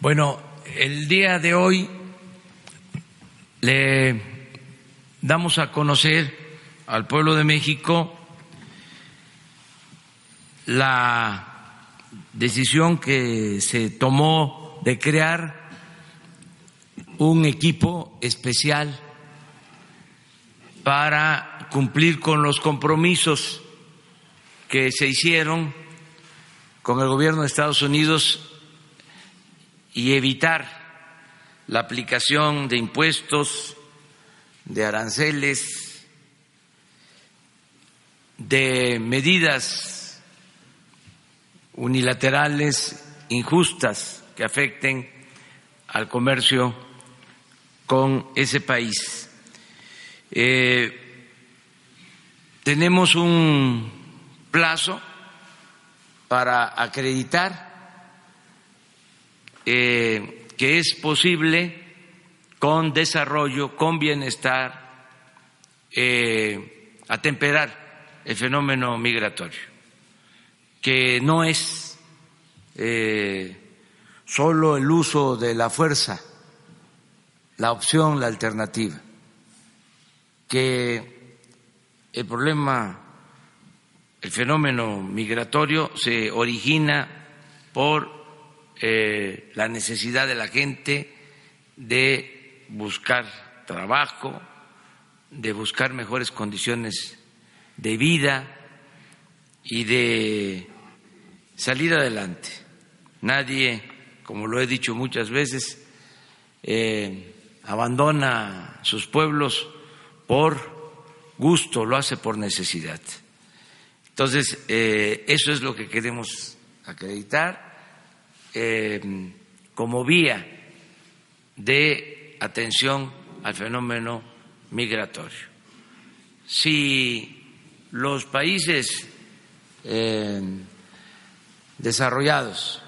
Bueno, el día de hoy le damos a conocer al pueblo de México la decisión que se tomó de crear un equipo especial para cumplir con los compromisos que se hicieron con el gobierno de Estados Unidos y evitar la aplicación de impuestos, de aranceles, de medidas unilaterales injustas que afecten al comercio con ese país. Eh, tenemos un plazo para acreditar que es posible con desarrollo, con bienestar, eh, atemperar el fenómeno migratorio, que no es eh, solo el uso de la fuerza, la opción, la alternativa, que el problema, el fenómeno migratorio se origina por eh, la necesidad de la gente de buscar trabajo, de buscar mejores condiciones de vida y de salir adelante. Nadie, como lo he dicho muchas veces, eh, abandona sus pueblos por gusto, lo hace por necesidad. Entonces, eh, eso es lo que queremos acreditar eh, como vía de atención al fenómeno migratorio. Si los países eh, desarrollados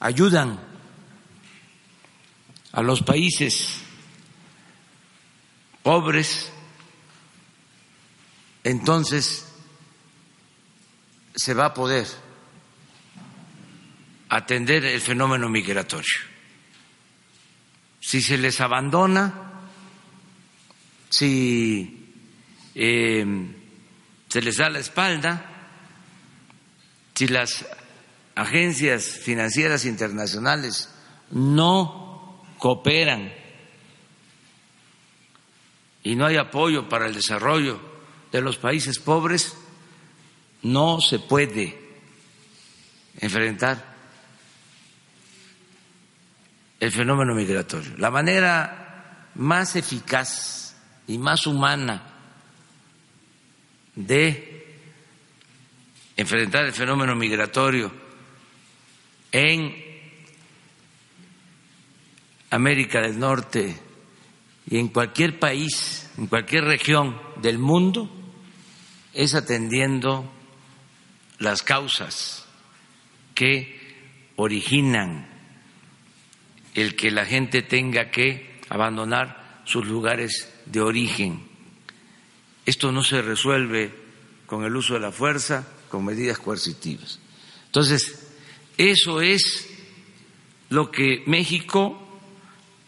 ayudan a los países pobres, entonces se va a poder atender el fenómeno migratorio. Si se les abandona, si em, se les da la espalda, si las agencias financieras internacionales no cooperan y no hay apoyo para el desarrollo de los países pobres, no se puede enfrentar el fenómeno migratorio. La manera más eficaz y más humana de enfrentar el fenómeno migratorio en América del Norte y en cualquier país, en cualquier región del mundo, es atendiendo las causas que originan el que la gente tenga que abandonar sus lugares de origen. Esto no se resuelve con el uso de la fuerza, con medidas coercitivas. Entonces, eso es lo que México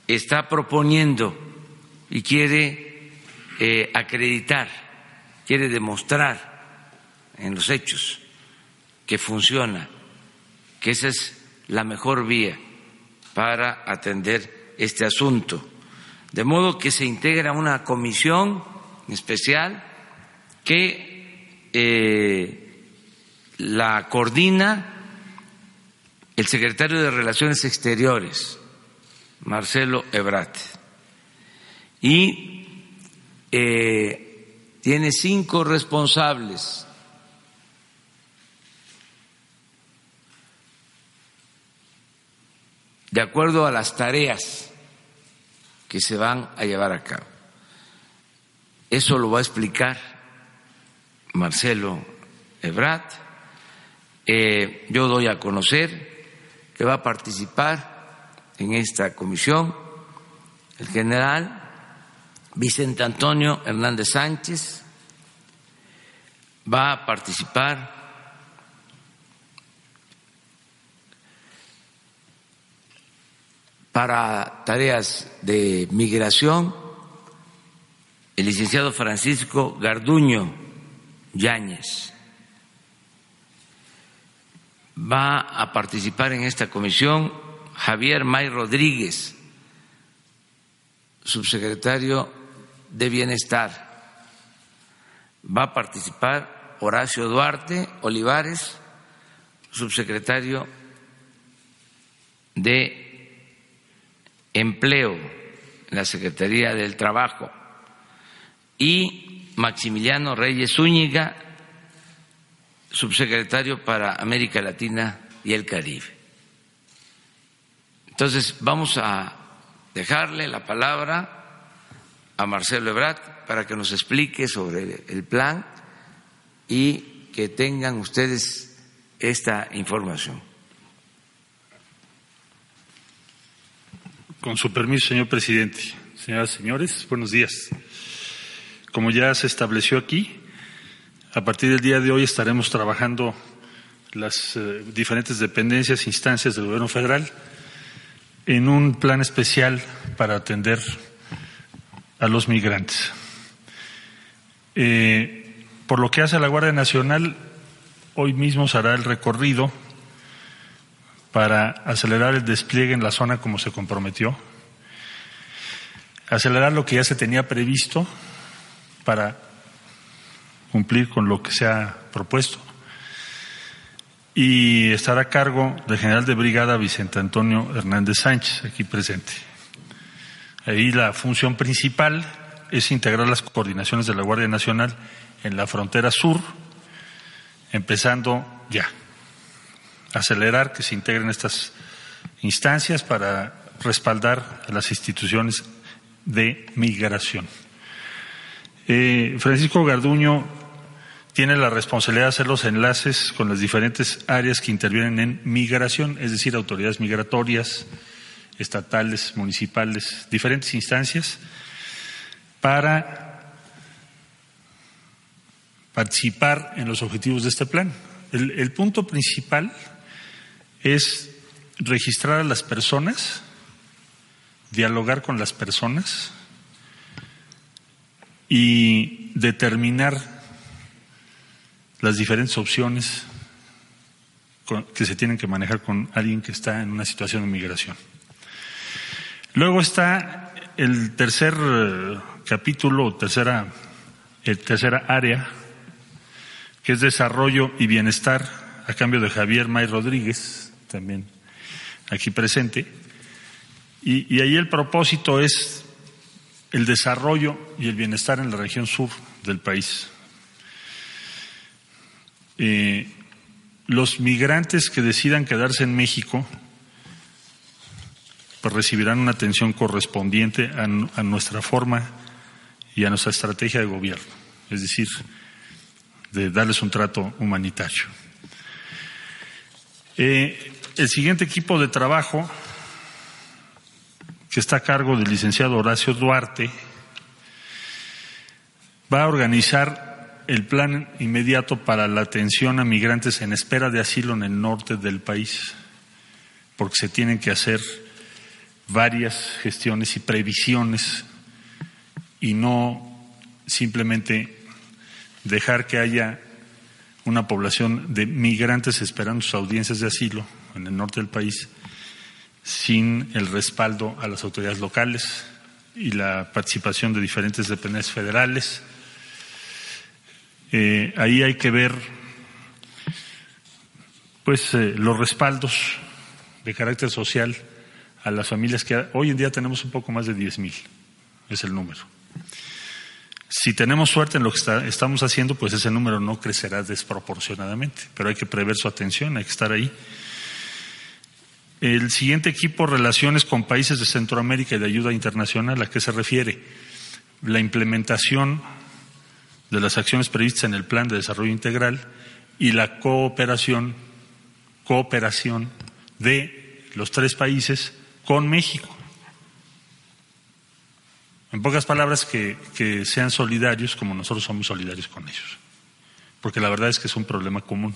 está proponiendo y quiere eh, acreditar, quiere demostrar en los hechos que funciona, que esa es la mejor vía para atender este asunto. De modo que se integra una comisión especial que eh, la coordina el secretario de Relaciones Exteriores, Marcelo Ebrat, y eh, tiene cinco responsables de acuerdo a las tareas que se van a llevar a cabo. Eso lo va a explicar Marcelo Ebrat. Eh, yo doy a conocer que va a participar en esta comisión el general Vicente Antonio Hernández Sánchez, va a participar para tareas de migración el licenciado Francisco Garduño Yáñez. Va a participar en esta comisión Javier May Rodríguez, subsecretario de Bienestar. Va a participar Horacio Duarte Olivares, subsecretario de Empleo en la Secretaría del Trabajo, y Maximiliano Reyes Zúñiga, subsecretario para América Latina y el Caribe. Entonces, vamos a dejarle la palabra a Marcelo Ebrat para que nos explique sobre el plan y que tengan ustedes esta información. Con su permiso, señor presidente. Señoras y señores, buenos días. Como ya se estableció aquí, a partir del día de hoy estaremos trabajando las eh, diferentes dependencias e instancias del Gobierno federal en un plan especial para atender a los migrantes. Eh, por lo que hace a la Guardia Nacional, hoy mismo se hará el recorrido para acelerar el despliegue en la zona como se comprometió, acelerar lo que ya se tenía previsto para cumplir con lo que se ha propuesto y estará a cargo del general de brigada Vicente Antonio Hernández Sánchez, aquí presente. Ahí la función principal es integrar las coordinaciones de la Guardia Nacional en la frontera sur, empezando ya acelerar que se integren estas instancias para respaldar a las instituciones de migración. Eh, Francisco Garduño tiene la responsabilidad de hacer los enlaces con las diferentes áreas que intervienen en migración, es decir, autoridades migratorias, estatales, municipales, diferentes instancias, para participar en los objetivos de este plan. el punto principal es registrar a las personas, dialogar con las personas y determinar las diferentes opciones que se tienen que manejar con alguien que está en una situación de migración. Luego está el tercer eh, capítulo, tercera, el tercera área, que es desarrollo y bienestar, a cambio de Javier May Rodríguez, también aquí presente. Y, ahí el propósito es el desarrollo y el bienestar en la región sur del país. Eh, los migrantes que decidan quedarse en México pues recibirán una atención correspondiente a, nuestra forma y a nuestra estrategia de gobierno, es decir, de darles un trato humanitario. Eh, el siguiente equipo de trabajo, que está a cargo del licenciado Horacio Duarte, va a organizar el plan inmediato para la atención a migrantes en espera de asilo en el norte del país, porque se tienen que hacer varias gestiones y previsiones y no simplemente dejar que haya una población de migrantes esperando sus audiencias de asilo en el norte del país sin el respaldo a las autoridades locales y la participación de diferentes dependencias federales. Eh, ahí hay que ver pues eh, los respaldos de carácter social a las familias que hoy en día tenemos un poco más de 10 mil, es el número. Si tenemos suerte en lo que estamos haciendo, pues ese número no crecerá desproporcionadamente, pero hay que prever su atención, hay que estar ahí el siguiente equipo, relaciones con países de Centroamérica y de ayuda internacional, ¿a qué se refiere? La implementación de las acciones previstas en el Plan de Desarrollo Integral y la cooperación, cooperación de los tres países con México. En pocas palabras, que, que sean solidarios como nosotros somos solidarios con ellos. Porque la verdad es que es un problema común.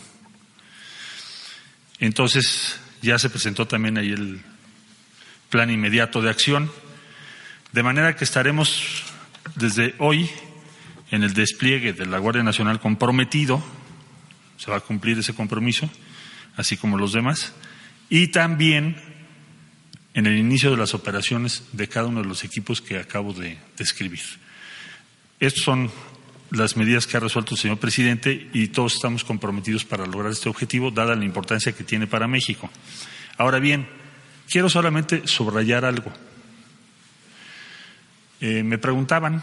Entonces, ya se presentó también ahí el plan inmediato de acción, de manera que estaremos desde hoy en el despliegue de la Guardia Nacional comprometido, se va a cumplir ese compromiso, así como los demás, y también en el inicio de las operaciones de cada uno de los equipos que acabo de describir. Estas son las medidas que ha resuelto el señor presidente y todos estamos comprometidos para lograr este objetivo, dada la importancia que tiene para México. Ahora bien, quiero solamente subrayar algo. Eh, me preguntaban,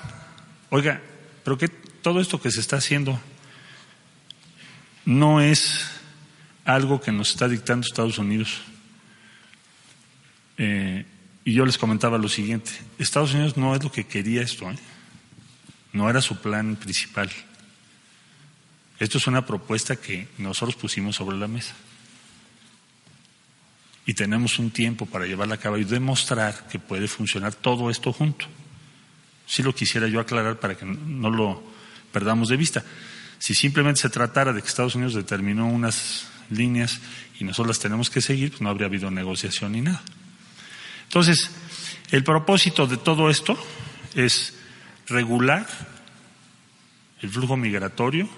oiga, ¿pero qué todo esto que se está haciendo no es algo que nos está dictando Estados Unidos? Eh, y yo les comentaba lo siguiente, Estados Unidos no es lo que quería esto, ¿eh? No era su plan principal. Esto es una propuesta que nosotros pusimos sobre la mesa. Y tenemos un tiempo para llevarla a cabo y demostrar que puede funcionar todo esto junto. Si lo quisiera yo aclarar para que no lo perdamos de vista. Si simplemente se tratara de que Estados Unidos determinó unas líneas y nosotros las tenemos que seguir, pues no habría habido negociación ni nada. Entonces, el propósito de todo esto es regular el flujo migratorio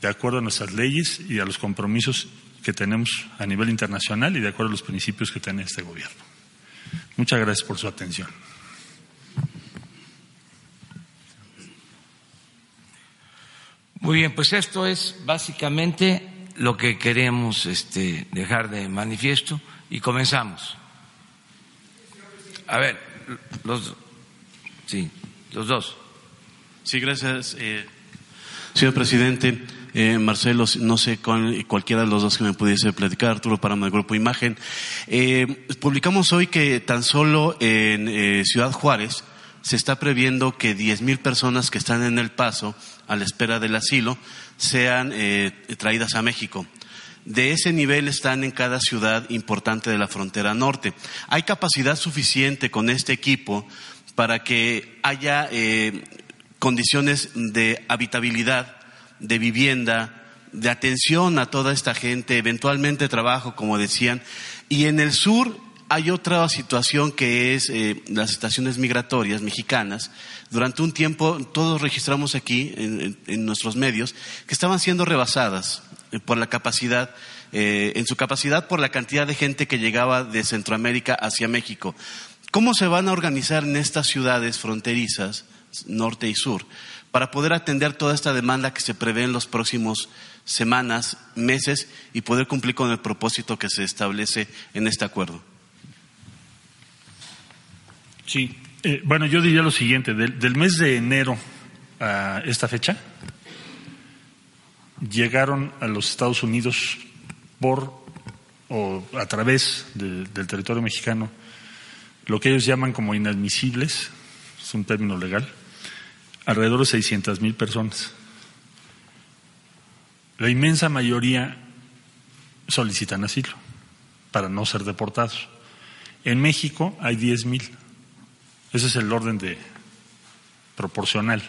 de acuerdo a nuestras leyes y a los compromisos que tenemos a nivel internacional y de acuerdo a los principios que tiene este gobierno. Muchas gracias por su atención. Muy bien, pues esto es básicamente lo que queremos este, dejar de manifiesto y comenzamos. A ver, los, sí, los dos. Sí, gracias, eh, señor presidente. Eh, Marcelo, no sé con cualquiera de los dos que me pudiese platicar, Arturo para el Grupo Imagen. Eh, publicamos hoy que tan solo en eh, Ciudad Juárez se está previendo que 10.000 personas que están en el paso a la espera del asilo sean eh, traídas a México de ese nivel están en cada ciudad importante de la frontera norte. Hay capacidad suficiente con este equipo para que haya eh, condiciones de habitabilidad, de vivienda, de atención a toda esta gente, eventualmente trabajo, como decían. Y en el sur hay otra situación que es eh, las estaciones migratorias mexicanas. Durante un tiempo todos registramos aquí en nuestros medios que estaban siendo rebasadas eh, por la capacidad, en su capacidad por la cantidad de gente que llegaba de Centroamérica hacia México. ¿Cómo se van a organizar en estas ciudades fronterizas, norte y sur, para poder atender toda esta demanda que se prevé en los próximos semanas, meses y poder cumplir con el propósito que se establece en este acuerdo? Sí, eh, bueno, yo diría lo siguiente, del mes de enero a esta fecha, llegaron a los Estados Unidos por o a través del territorio mexicano lo que ellos llaman como inadmisibles, es un término legal, alrededor de 600 mil personas. La inmensa mayoría solicitan asilo para no ser deportados. En México hay 10 mil. Ese es el orden de proporcional.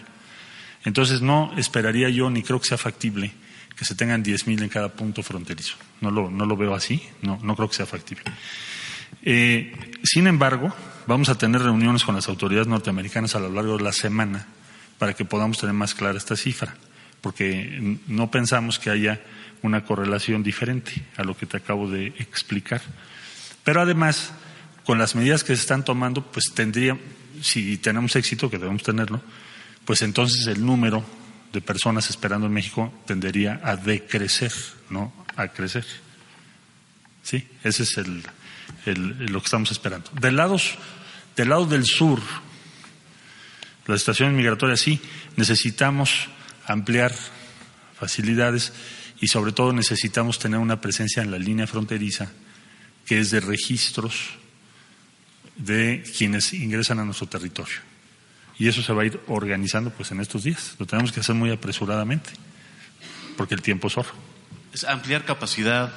Entonces no esperaría yo ni creo que sea factible que se tengan 10.000 en cada punto fronterizo. No lo, no lo veo así, no, no creo que sea factible. Eh, sin embargo, vamos a tener reuniones con las autoridades norteamericanas a lo largo de la semana para que podamos tener más clara esta cifra, porque no pensamos que haya una correlación diferente a lo que te acabo de explicar. Pero además, con las medidas que se están tomando, pues tendría, si tenemos éxito, que debemos tenerlo, pues entonces el número de personas esperando en México tendería a decrecer, no a crecer. Sí, ese es el, lo que estamos esperando. Del lado, del lado del sur, las estaciones migratorias sí, necesitamos ampliar facilidades y sobre todo necesitamos tener una presencia en la línea fronteriza que es de registros de quienes ingresan a nuestro territorio y eso se va a ir organizando pues en estos días. Lo tenemos que hacer muy apresuradamente porque el tiempo es oro. Es ampliar capacidad,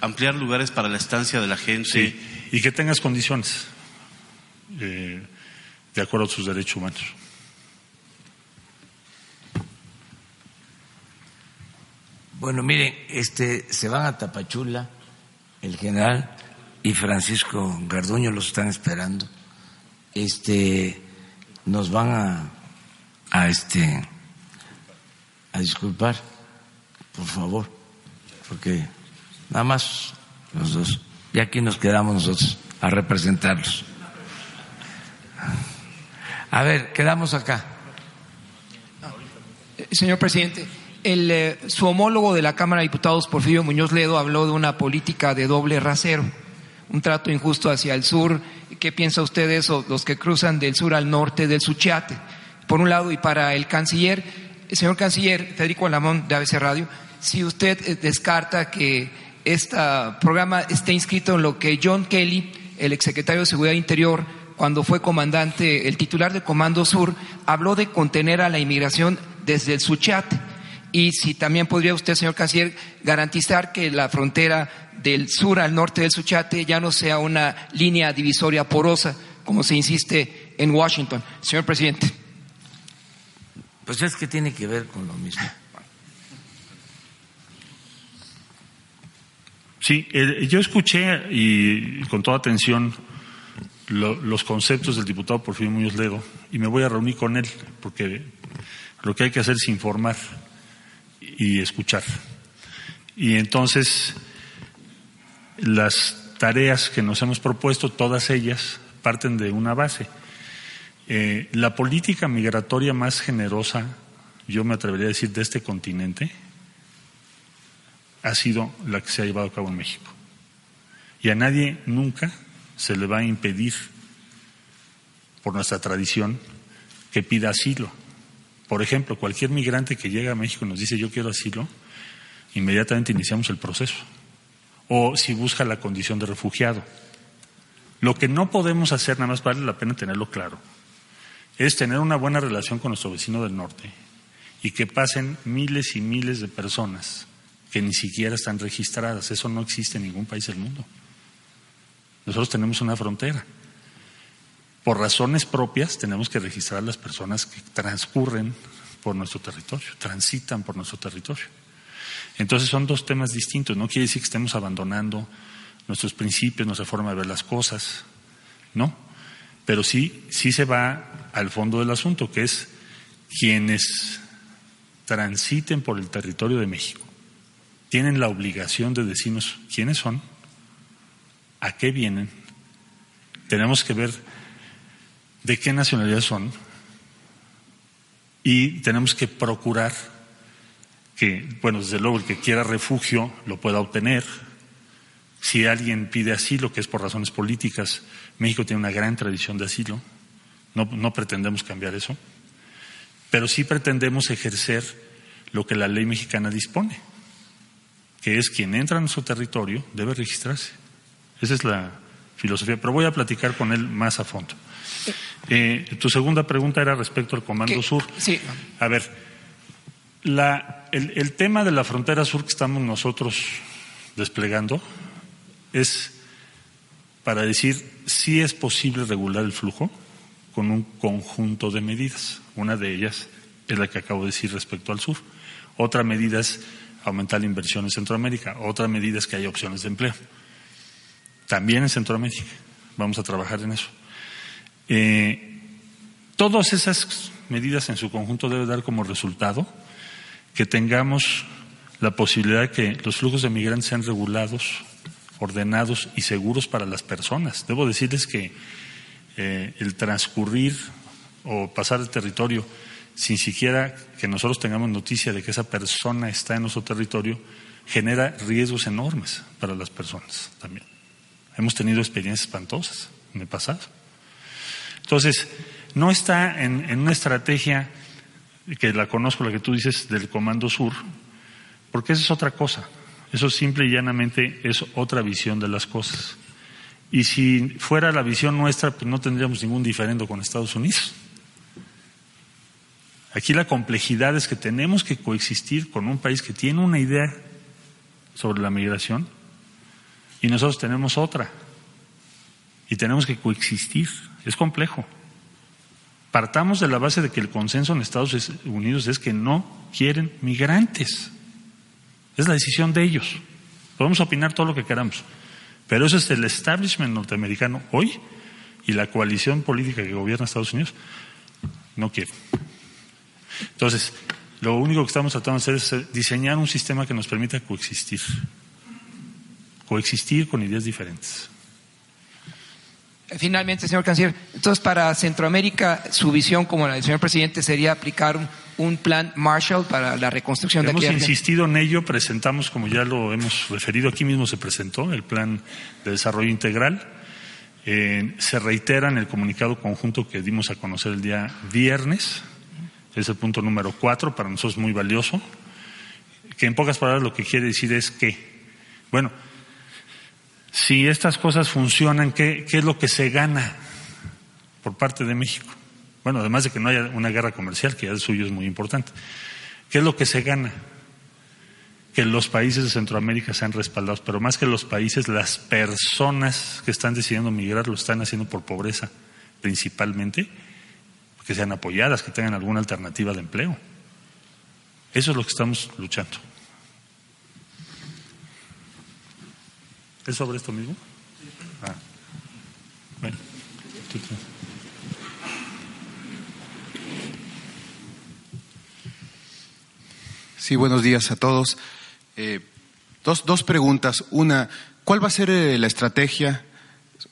ampliar lugares para la estancia de la gente. Sí, y que tengas condiciones eh, de acuerdo a sus derechos humanos. Bueno, miren, este, se van a Tapachula el general y Francisco Garduño los están esperando. Este, nos van a, a este, a disculpar, por favor, porque nada más los dos. Y aquí nos quedamos nosotros a representarlos. A ver, quedamos acá. Señor presidente, el, eh, su homólogo de la Cámara de Diputados, Porfirio Muñoz Ledo, habló de una política de doble rasero, un trato injusto hacia el sur. ¿Qué piensa usted de eso, los que cruzan del sur al norte del Suchiate? Por un lado, y para el canciller, señor canciller Federico Alamón de ABC Radio, si usted eh, descarta que este programa esté inscrito en lo que John Kelly, el exsecretario de Seguridad Interior, cuando fue comandante, el titular del Comando Sur, habló de contener a la inmigración desde el Suchiate. Y si también podría usted, señor canciller, garantizar que la frontera del sur al norte del Suchiate ya no sea una línea divisoria porosa, como se insiste en Washington. Señor presidente. Pues es que tiene que ver con lo mismo. Sí, eh, yo escuché y con toda atención los conceptos del diputado Porfirio Muñoz Ledo y me voy a reunir con él porque lo que hay que hacer es informar y escuchar. Y entonces las tareas que nos hemos propuesto, todas ellas parten de una base. Eh, la política migratoria más generosa, yo me atrevería a decir, de este continente, ha sido la que se ha llevado a cabo en México. Y a nadie nunca se le va a impedir, por nuestra tradición, que pida asilo. Por ejemplo, cualquier migrante que llega a México y nos dice yo quiero asilo, inmediatamente iniciamos el proceso. O si busca la condición de refugiado. Lo que no podemos hacer, nada más vale la pena tenerlo claro, es tener una buena relación con nuestro vecino del norte y que pasen miles y miles de personas que ni siquiera están registradas. Eso no existe en ningún país del mundo. Nosotros tenemos una frontera. Por razones propias tenemos que registrar a las personas que transcurren por nuestro territorio, transitan por nuestro territorio. Entonces son dos temas distintos. No quiere decir que estemos abandonando nuestros principios, nuestra forma de ver las cosas. No. Pero sí, sí se va al fondo del asunto, que es quienes transiten por el territorio de México tienen la obligación de decirnos quiénes son, a qué vienen, tenemos que ver de qué nacionalidad son y tenemos que procurar que, bueno, desde luego el que quiera refugio lo pueda obtener. Si alguien pide asilo, que es por razones políticas, México tiene una gran tradición de asilo, no, no pretendemos cambiar eso, pero sí pretendemos ejercer lo que la ley mexicana dispone que es quien entra en su territorio, debe registrarse. Esa es la filosofía, pero voy a platicar con él más a fondo. Eh, tu segunda pregunta era respecto al Comando Sur. Sí. A ver, la, el, el, tema de la frontera sur que estamos nosotros desplegando es para decir si es posible regular el flujo con un conjunto de medidas. Una de ellas es la que acabo de decir respecto al sur. Otra medida es aumentar la inversión en Centroamérica. Otra medida es que haya opciones de empleo. También en Centroamérica. Vamos a trabajar en eso. Eh, todas esas medidas en su conjunto deben dar como resultado que tengamos la posibilidad de que los flujos de migrantes sean regulados, ordenados y seguros para las personas. Debo decirles que eh, el transcurrir o pasar el territorio sin siquiera que nosotros tengamos noticia de que esa persona está en nuestro territorio, genera riesgos enormes para las personas también. Hemos tenido experiencias espantosas en el pasado. Entonces, no está en, una estrategia que la conozco, la que tú dices, del Comando Sur, porque esa es otra cosa. Eso simple y llanamente es otra visión de las cosas. Y si fuera la visión nuestra, pues no tendríamos ningún diferendo con Estados Unidos. Aquí la complejidad es que tenemos que coexistir con un país que tiene una idea sobre la migración y nosotros tenemos otra. Y tenemos que coexistir. Es complejo. Partamos de la base de que el consenso en Estados Unidos es que no quieren migrantes. Es la decisión de ellos. Podemos opinar todo lo que queramos, Pero eso es el establishment norteamericano hoy y la coalición política que gobierna Estados Unidos no quiere. Entonces, lo único que estamos tratando de hacer es diseñar un sistema que nos permita coexistir. Coexistir con ideas diferentes. Finalmente, señor canciller, entonces para Centroamérica su visión como la del señor presidente sería aplicar un, un plan Marshall para la reconstrucción de Hemos insistido en ello, presentamos, como ya lo hemos referido, aquí mismo se presentó el plan de desarrollo integral. Eh, se reitera en el comunicado conjunto que dimos a conocer el día viernes, es el punto número cuatro, para nosotros muy valioso, que en pocas palabras lo que quiere decir es que, bueno, si estas cosas funcionan, ¿qué, ¿qué, es lo que se gana por parte de México? Bueno, además de que no haya una guerra comercial, que ya el suyo es muy importante. ¿Qué es lo que se gana? Que los países de Centroamérica sean respaldados, pero más que los países, las personas que están decidiendo migrar lo están haciendo por pobreza, principalmente, que sean apoyadas, que tengan alguna alternativa de empleo. Eso es lo que estamos luchando. ¿Es sobre esto mismo? Ah. Bueno. Sí, buenos días a todos. Eh, dos, dos preguntas. Una, ¿cuál va a ser eh, la estrategia,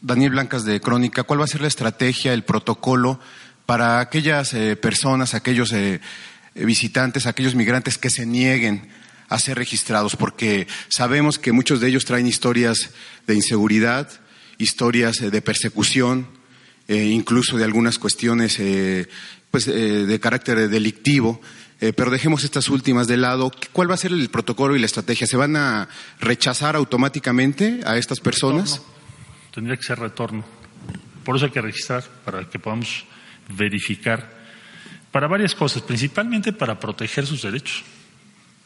Daniel Blancas de Crónica, cuál va a ser la estrategia, el protocolo para aquellas eh, personas, aquellos visitantes, aquellos migrantes que se nieguen a ser registrados, porque sabemos que muchos de ellos traen historias de inseguridad, historias de persecución, eh, incluso de algunas cuestiones eh, pues, eh, de carácter delictivo. pero dejemos estas últimas de lado. ¿Cuál va a ser el protocolo y la estrategia? ¿Se van a rechazar automáticamente a estas personas? Tendría que ser retorno. Por eso hay que registrar, para que podamos verificar, para varias cosas, principalmente para proteger sus derechos.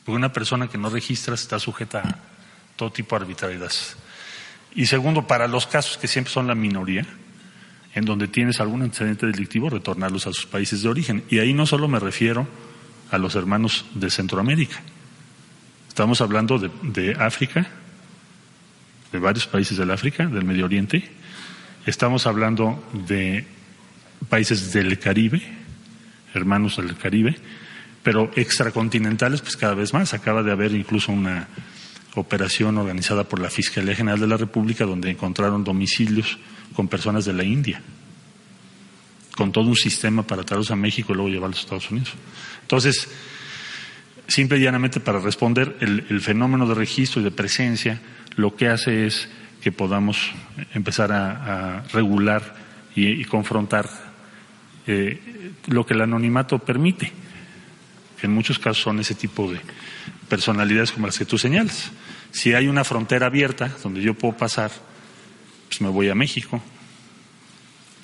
Porque una persona que no registra está sujeta a todo tipo de arbitrariedades. Y segundo, para los casos que siempre son la minoría, en donde tienes algún antecedente delictivo, retornarlos a sus países de origen. Y ahí no solo me refiero a los hermanos de Centroamérica. Estamos hablando de, de África, de varios países del África, del Medio Oriente. Estamos hablando de países del Caribe, hermanos del Caribe pero extracontinentales, pues cada vez más. Acaba de haber incluso una operación organizada por la Fiscalía General de la República donde encontraron domicilios con personas de la India, con todo un sistema para traerlos a México y luego llevarlos a Estados Unidos. Entonces, simple y llanamente para responder, el, fenómeno de registro y de presencia lo que hace es que podamos empezar a, regular y confrontar eh, lo que el anonimato permite en muchos casos son ese tipo de personalidades como las que tú señalas. Si hay una frontera abierta donde yo puedo pasar, pues me voy a México.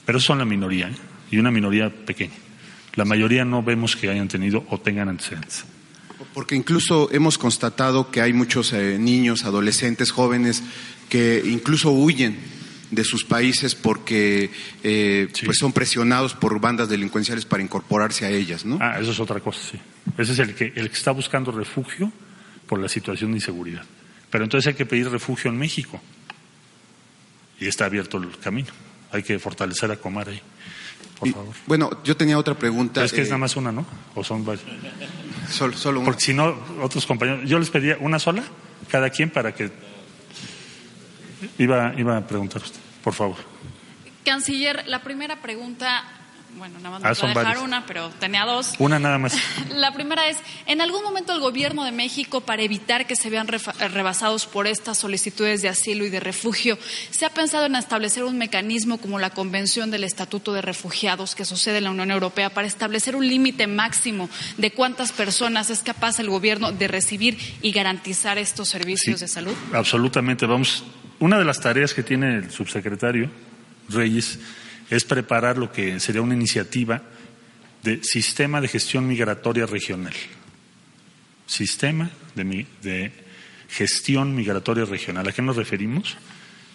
Pero son la minoría, ¿eh? y una minoría pequeña. La mayoría no vemos que hayan tenido o tengan antecedentes. Porque incluso hemos constatado que hay muchos eh, niños, adolescentes, jóvenes que incluso huyen de sus países porque eh, Sí. pues son presionados por bandas delincuenciales para incorporarse a ellas, ¿no? Ah, eso es otra cosa, sí. Ese es el que, el que está buscando refugio por la situación de inseguridad. Pero entonces hay que pedir refugio en México. Y está abierto el camino. Hay que fortalecer a Comar ahí. Por Y, favor. bueno, yo tenía otra pregunta. Es que es eh, nada más una, ¿no? O son varias. solo, solo una. Porque si no, otros compañeros. Yo les pedía una sola, cada quien, para que. Iba, iba a preguntar usted, por favor. Canciller, la primera pregunta, bueno, nada más Ah, voy a dejar una, pero tenía dos. Una nada más. La primera es, ¿en algún momento el gobierno de México, para evitar que se vean rebasados por estas solicitudes de asilo y de refugio, se ha pensado en establecer un mecanismo como la Convención del Estatuto de Refugiados que sucede en la Unión Europea para establecer un límite máximo de cuántas personas es capaz el gobierno de recibir y garantizar estos servicios Sí, de salud? Absolutamente. Vamos. Una de las tareas que tiene el subsecretario Reyes es preparar lo que sería una iniciativa de sistema de gestión migratoria regional. Sistema de, gestión migratoria regional. ¿A qué nos referimos?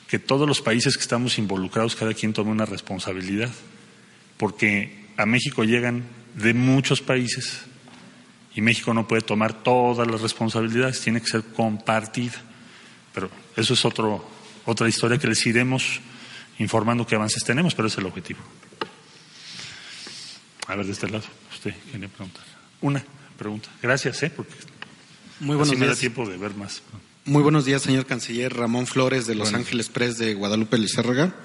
Que todos los países que estamos involucrados, cada quien tome una responsabilidad. Porque a México llegan de muchos países y México no puede tomar todas las responsabilidades, tiene que ser compartida. Pero eso es otro, otra historia que les iremos informando qué avances tenemos, pero ese es el objetivo. A ver, de este lado, usted tiene preguntar. Una pregunta. Gracias, ¿eh? Porque Muy buenos así me da tiempo de ver más. Muy buenos días, señor canciller Ramón Flores de Los Bueno. Ángeles Press de Guadalupe Lizárraga.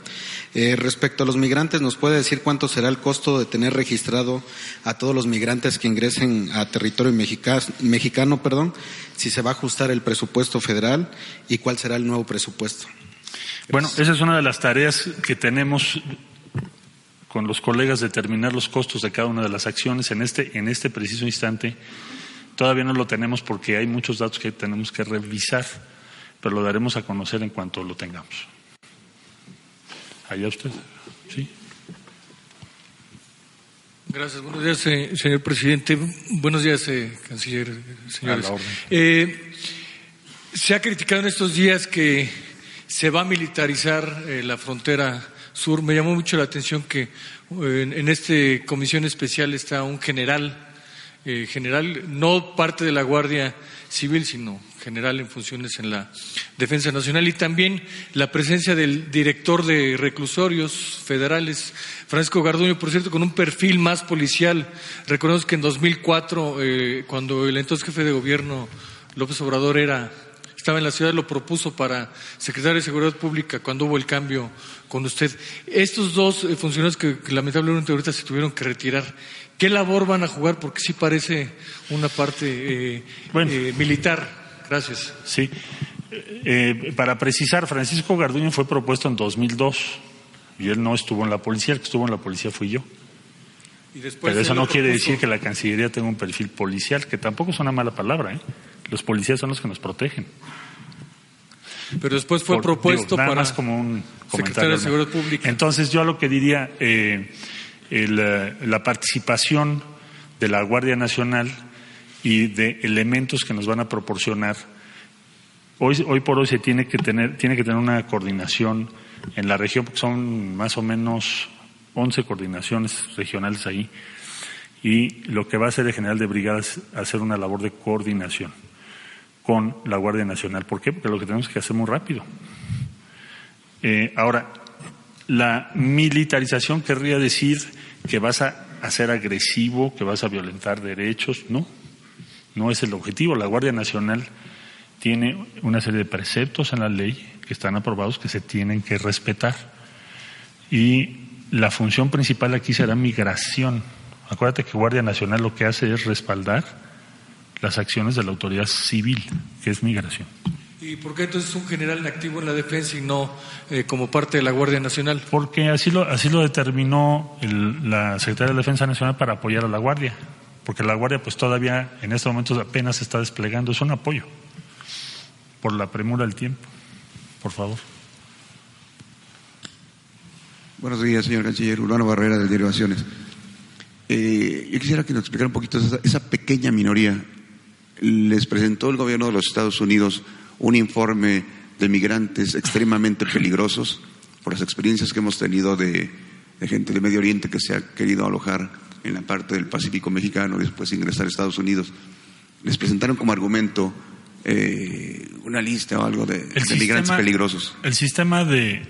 Eh, respecto a los migrantes, ¿nos puede decir cuánto será el costo de tener registrado a todos los migrantes que ingresen a territorio mexica- mexicano, perdón, si se va a ajustar el presupuesto federal y cuál será el nuevo presupuesto? Bueno, esa es una de las tareas que tenemos con los colegas, determinar los costos de cada una de las acciones. En este, en este preciso instante todavía no lo tenemos porque hay muchos datos que tenemos que revisar, pero lo daremos a conocer en cuanto lo tengamos. Allá usted. Sí. Gracias. Buenos días, eh, señor presidente. Buenos días, eh, canciller, señores. Eh, se ha criticado en estos días que se va a militarizar eh, la frontera sur. Me llamó mucho la atención que eh, en, en esta comisión especial está un general, eh, general, no parte de la Guardia Civil, sino general en funciones en la Defensa Nacional y también la presencia del director de reclusorios federales, Francisco Garduño, por cierto, con un perfil más policial. Recordemos que en 2004, eh, cuando el entonces jefe de gobierno López Obrador era estaba en la ciudad, lo propuso para secretario de Seguridad Pública cuando hubo el cambio con usted. Estos dos eh, funcionarios que, que lamentablemente ahorita se tuvieron que retirar, ¿qué labor van a jugar? Porque sí parece una parte eh, Bueno. eh, militar. Gracias. Sí. Eh, para precisar, Francisco Garduño fue propuesto en 2002 y él no estuvo en la policía, el que estuvo en la policía fui yo. Y después Pero eso no quiere decir que la Cancillería tenga un perfil policial, que tampoco es una mala palabra. ¿eh? Los policías son los que nos protegen. Pero después fue Por- propuesto digo, nada para más como un secretario de Seguridad Pública. Entonces yo a lo que diría, eh, el, eh, la participación de la Guardia Nacional y de elementos que nos van a proporcionar, hoy, hoy por hoy se tiene que tener, tiene que tener una coordinación en la región, porque son más o menos 11 coordinaciones regionales ahí, y lo que va a hacer el general de brigada es hacer una labor de coordinación con la Guardia Nacional. ¿Por qué? Porque lo que tenemos que hacer muy rápido. Eh, ahora, la militarización querría decir que vas a, a ser agresivo, que vas a violentar derechos. No, no es el objetivo. La Guardia Nacional tiene una serie de preceptos en la ley que están aprobados que se tienen que respetar. Y la función principal aquí será migración. Acuérdate que Guardia Nacional lo que hace es respaldar las acciones de la autoridad civil, que es migración. ¿Y por qué entonces un general activo en la defensa y no eh, como parte de la Guardia Nacional? Porque así lo, así lo determinó el- la Secretaría de Defensa Nacional para apoyar a la Guardia. Porque la Guardia, pues todavía en estos momentos apenas está desplegando. Es un apoyo. Por la premura del tiempo. Por favor. Buenos días, señor canciller. Urbano Barrera, del Diario Naciones. Eh, yo quisiera que nos explicara un poquito esa, pequeña minoría. Les presentó el gobierno de los Estados Unidos un informe de migrantes extremadamente peligrosos por las experiencias que hemos tenido de, de gente de Medio Oriente que se ha querido alojar en la parte del Pacífico mexicano después ingresar a Estados Unidos. Les presentaron como argumento eh, una lista o algo de, de migrantes peligrosos. El sistema de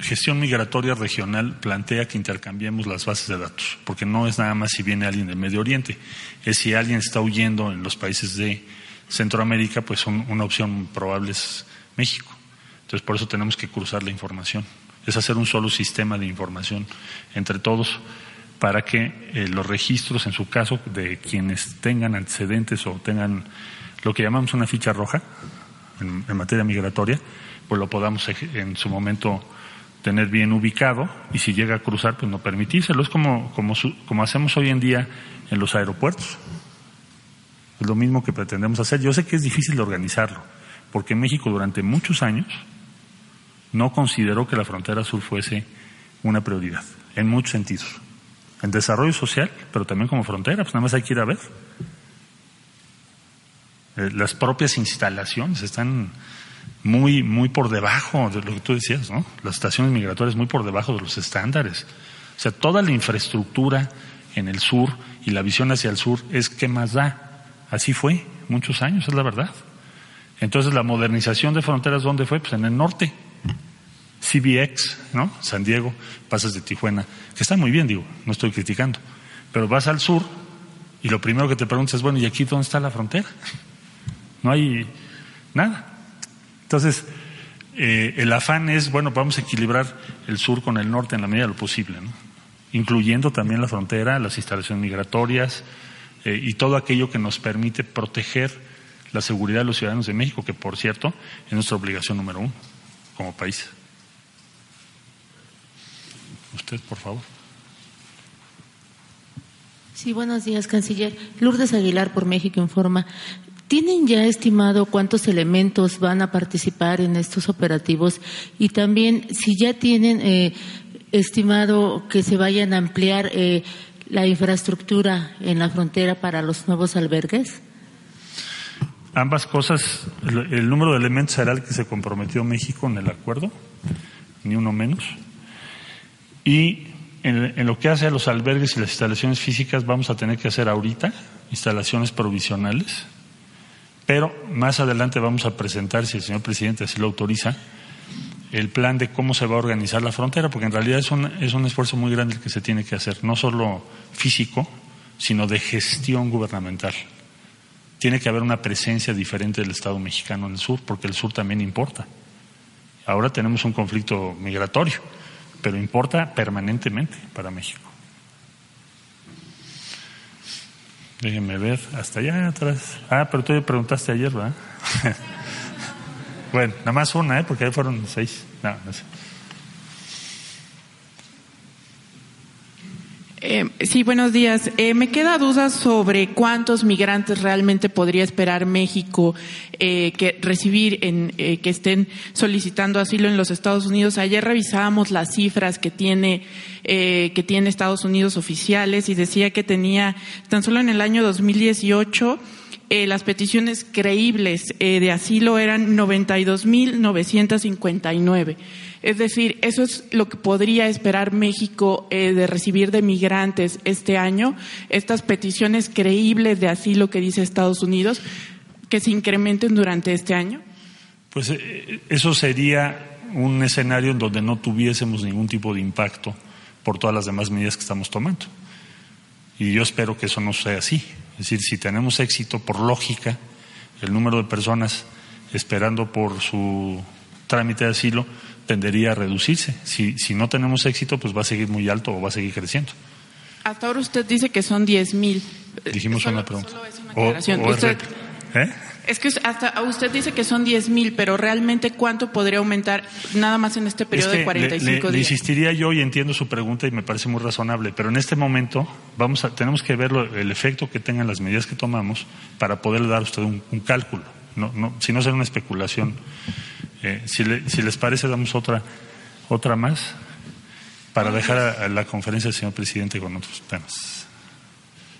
gestión migratoria regional plantea que intercambiemos las bases de datos, porque no es nada más si viene alguien del Medio Oriente, es si alguien está huyendo en los países de Centroamérica, pues un- una opción probable es México. Entonces por eso tenemos que cruzar la información, es hacer un solo sistema de información entre todos para que eh, los registros, en su caso, de quienes tengan antecedentes o tengan lo que llamamos una ficha roja en, materia migratoria, pues lo podamos en su momento tener bien ubicado y si llega a cruzar, pues no permitírselo. Es como, como, su- como hacemos hoy en día en los aeropuertos. Es lo mismo que pretendemos hacer. Yo sé que es difícil de organizarlo, porque México durante muchos años no consideró que la frontera sur fuese una prioridad, en muchos sentidos. En desarrollo social, pero también como frontera, pues nada más hay que ir a ver. Eh, las propias instalaciones están muy, muy por debajo de lo que tú decías, ¿no? Las estaciones migratorias muy por debajo de los estándares. O sea, toda la infraestructura en el sur y la visión hacia el sur es que más da. Así fue muchos años, es la verdad. Entonces la modernización de fronteras, ¿dónde fue? Pues en el norte. CBX, ¿no? San Diego, pasas de Tijuana, que está muy bien, digo, no estoy criticando. Pero vas al sur y lo primero que te preguntas es, bueno, ¿y aquí dónde está la frontera? No hay nada. Entonces, eh, el afán es, bueno, vamos a equilibrar el sur con el norte en la medida de lo posible, ¿no? incluyendo también la frontera, las instalaciones migratorias eh, y todo aquello que nos permite proteger la seguridad de los ciudadanos de México, que por cierto es nuestra obligación número uno como país. Usted, por favor. Sí, buenos días, canciller. Lourdes Aguilar por México Informa. ¿Tienen ya estimado cuántos elementos van a participar en estos operativos? Y también, si ya tienen eh, estimado que se vayan a ampliar eh, la infraestructura en la frontera para los nuevos albergues? Ambas cosas, el, número de elementos será el que se comprometió México en el acuerdo, ni uno menos. Y en, lo que hace a los albergues y las instalaciones físicas, vamos a tener que hacer ahorita instalaciones provisionales pero más adelante vamos a presentar, si el señor presidente así lo autoriza, el plan de cómo se va a organizar la frontera, porque en realidad es un, es un esfuerzo muy grande el que se tiene que hacer, no solo físico, sino de gestión gubernamental. Tiene que haber una presencia diferente del Estado mexicano en el sur, porque el sur también importa. Ahora tenemos un conflicto migratorio, pero importa permanentemente para México. Déjenme ver, hasta allá atrás. Ah, pero tú ya preguntaste ayer, ¿verdad? bueno, nada más una, ¿eh? Porque ahí fueron seis. No, no sé. Eh, sí, buenos días. Eh, me queda duda sobre cuántos migrantes realmente podría esperar México eh, que recibir en que estén solicitando asilo en los Estados Unidos. Ayer revisábamos las cifras que tiene que tiene Estados Unidos oficiales y decía que tenía tan solo en el año 2018 eh, las peticiones creíbles de asilo eran 92.959. Es decir, eso es lo que podría esperar México eh, de recibir de migrantes este año, estas peticiones creíbles de asilo que dice Estados Unidos, que se incrementen durante este año. Pues eso sería un escenario en donde no tuviésemos ningún tipo de impacto por todas las demás medidas que estamos tomando. Y yo espero que eso no sea así. Es decir, si tenemos éxito, por lógica, el número de personas esperando por su trámite de asilo tendería a reducirse. Si, si no tenemos éxito, pues va a seguir muy alto o va a seguir creciendo. Hasta ahora usted dice que son 10 mil. Dijimos una pregunta. Solo es una o, usted, ¿eh? Es que hasta usted dice que son 10 mil, pero realmente cuánto podría aumentar nada más en este periodo de 45 le, le, días. Le insistiría yo y entiendo su pregunta y me parece muy razonable, pero en este momento vamos a, tenemos que ver lo, el efecto que tengan las medidas que tomamos para poder dar a usted un, un cálculo. No, no, si no será una especulación. Eh, si, le, si, les parece, damos otra, otra más para dejar a, a la conferencia del señor presidente con otros temas.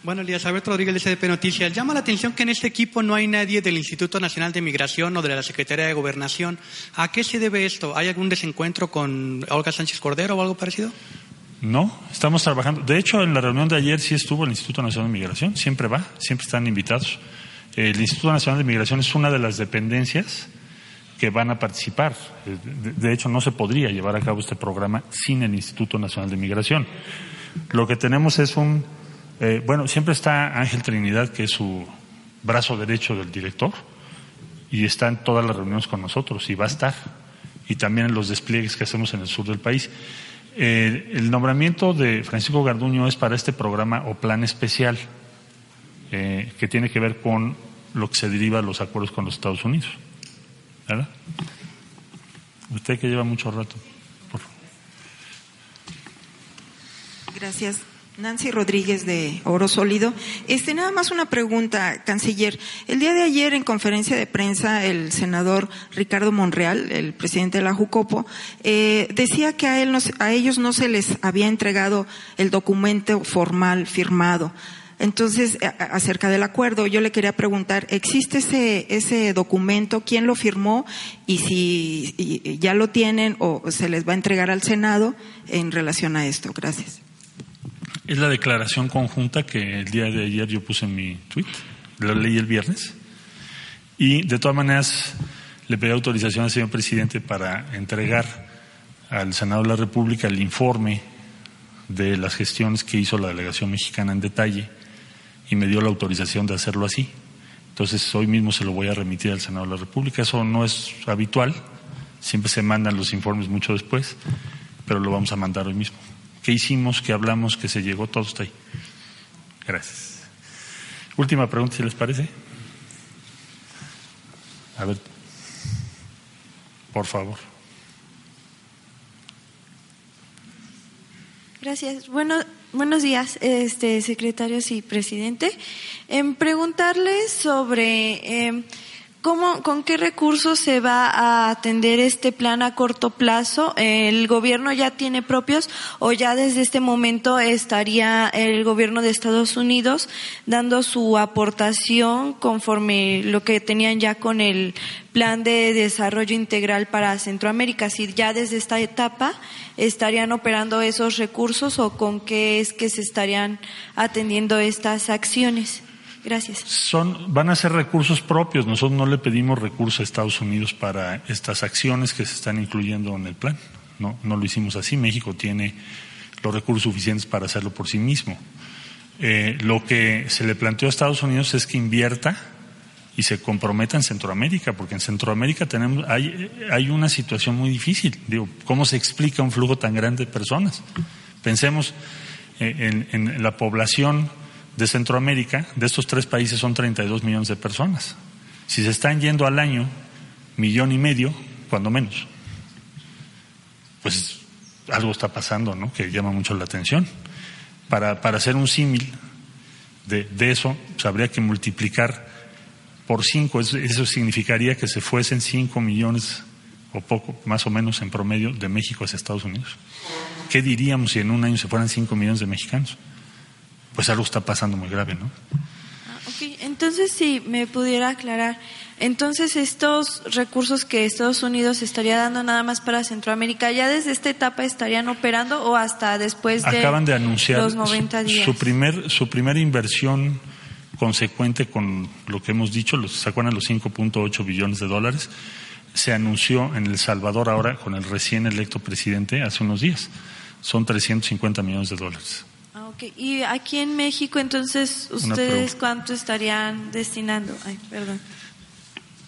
Buenos días, Alberto Rodríguez de CDP Noticias. Llama la atención que en este equipo no hay nadie del Instituto Nacional de Migración o de la Secretaría de Gobernación. ¿A qué se debe esto? ¿Hay algún desencuentro con Olga Sánchez Cordero o algo parecido? No, estamos trabajando. De hecho, en la reunión de ayer sí estuvo el Instituto Nacional de Migración, siempre va, siempre están invitados. El Instituto Nacional de Migración es una de las dependencias que van a participar. De hecho, no se podría llevar a cabo este programa sin el Instituto Nacional de Migración. Lo que tenemos es un eh, bueno, siempre está Ángel Trinidad, que es su brazo derecho del director, y está en todas las reuniones con nosotros, y va a estar, y también en los despliegues que hacemos en el sur del país. Eh, el nombramiento de Francisco Garduño es para este programa o plan especial, eh, que tiene que ver con lo que se deriva de los acuerdos con los Estados Unidos. ¿Verdad? Usted que lleva mucho rato. Gracias. Nancy Rodríguez de Oro Sólido. Este, nada más una pregunta, canciller. El día de ayer en conferencia de prensa el senador Ricardo Monreal, el presidente de la Jucopo, eh, decía que a, él no, a ellos no se les había entregado el documento formal firmado. Entonces, acerca del acuerdo, yo le quería preguntar, ¿existe ese, ese documento? ¿Quién lo firmó? Y si ya lo tienen o se les va a entregar al Senado en relación a esto. Gracias. Es la declaración conjunta que el día de ayer yo puse en mi tweet, la leí el viernes, Y de todas maneras, le pedí autorización al señor presidente para entregar al Senado de la República el informe de las gestiones que hizo la delegación mexicana en detalle y me dio la autorización de hacerlo así. Entonces, hoy mismo se lo voy a remitir al Senado de la República. Eso no es habitual, siempre se mandan los informes mucho después, pero lo vamos a mandar hoy mismo. ¿Qué hicimos? ¿Qué hablamos? ¿Qué se llegó? Todo está ahí. Gracias. Última pregunta, si les parece. A ver, por favor. Gracias. Bueno, buenos días, este, secretarios y presidente. En preguntarle sobre eh, ¿Cómo, ¿Con qué recursos se va a atender este plan a corto plazo? ¿El gobierno ya tiene propios o ya desde este momento estaría el gobierno de Estados Unidos dando su aportación conforme lo que tenían ya con el plan de desarrollo integral para Centroamérica? Si ya desde esta etapa estarían operando esos recursos o con qué es que se estarían atendiendo estas acciones? Gracias. Son, van a ser recursos propios. Nosotros no le pedimos recursos a Estados Unidos para estas acciones que se están incluyendo en el plan. No, no lo hicimos así. México tiene los recursos suficientes para hacerlo por sí mismo. Eh, lo que se le planteó a Estados Unidos es que invierta y se comprometa en Centroamérica, porque en Centroamérica tenemos, hay, hay una situación muy difícil. Digo, ¿cómo se explica un flujo tan grande de personas? Pensemos eh, en, en la población de Centroamérica, de estos tres países son 32 millones de personas. Si se están yendo al año, millón y medio, cuando menos, pues algo está pasando, ¿no? Que llama mucho la atención. Para, para hacer un símil de, de, eso, pues habría que multiplicar por cinco. Eso, eso significaría que se fuesen cinco millones o poco, más o menos en promedio, de México hacia Estados Unidos. ¿Qué diríamos si en un año se fueran cinco millones de mexicanos? Pues algo está pasando muy grave, ¿no? Ah, okay. Entonces, si me pudiera aclarar, entonces estos recursos que Estados Unidos estaría dando nada más para Centroamérica, ¿ya desde esta etapa estarían operando o hasta después de, Acaban de anunciar los 90 días? Su, primer, su primera inversión consecuente con lo que hemos dicho, los, ¿se acuerdan los 5.8 billones de dólares? Se anunció en El Salvador ahora con el recién electo presidente hace unos días. Son 350 millones de dólares. Okay. Y aquí en México, entonces, ¿ustedes cuánto estarían destinando? Ay, perdón.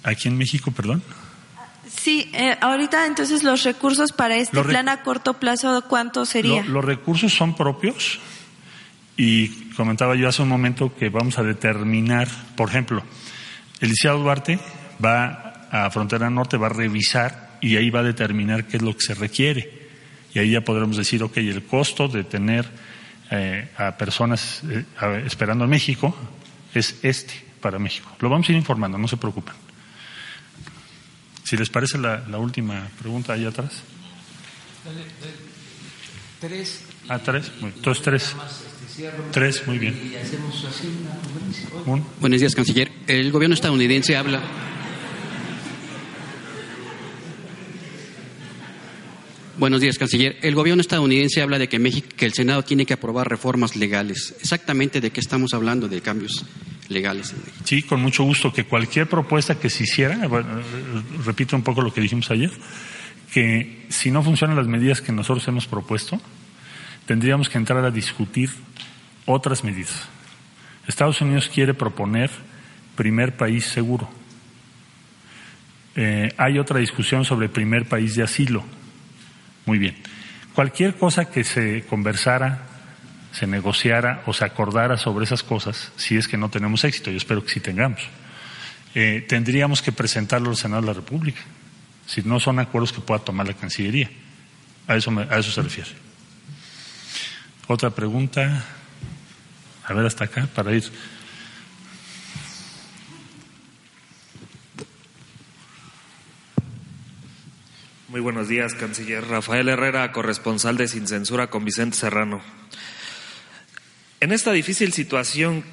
¿Aquí en México, perdón? Sí, eh, ahorita entonces los recursos para este plan a corto plazo, ¿cuánto sería? Lo, los recursos son propios y comentaba yo hace un momento que vamos a determinar, por ejemplo, el licenciado Duarte va a Frontera Norte, va a revisar y ahí va a determinar qué es lo que se requiere. Y ahí ya podremos decir, ok, el costo de tener eh, a personas eh, a, esperando en México es este para México. Lo vamos a ir informando, no se preocupen. Si les parece la, la última pregunta ahí atrás. Dale, dale. Tres. Ah, tres. Entonces tres. Tres, muy bien. Buenos días, canciller. El gobierno estadounidense habla. Buenos días, canciller. El gobierno estadounidense habla de que, México, que el Senado tiene que aprobar reformas legales. ¿Exactamente de qué estamos hablando de cambios legales? Sí, con mucho gusto. Que cualquier propuesta que se hiciera, bueno, repito un poco lo que dijimos ayer, que si no funcionan las medidas que nosotros hemos propuesto, tendríamos que entrar a discutir otras medidas. Estados Unidos quiere proponer primer país seguro. Eh, hay otra discusión sobre primer país de asilo. Muy bien. Cualquier cosa que se conversara, se negociara o se acordara sobre esas cosas, si es que no tenemos éxito, yo espero que sí tengamos, eh, tendríamos que presentarlo al Senado de la República. Si no son acuerdos que pueda tomar la Cancillería. A eso, me, a eso se refiere. Otra pregunta. A ver, hasta acá, para ir. Muy buenos días, canciller. Rafael Herrera, corresponsal de Sin Censura con Vicente Serrano. En esta difícil situación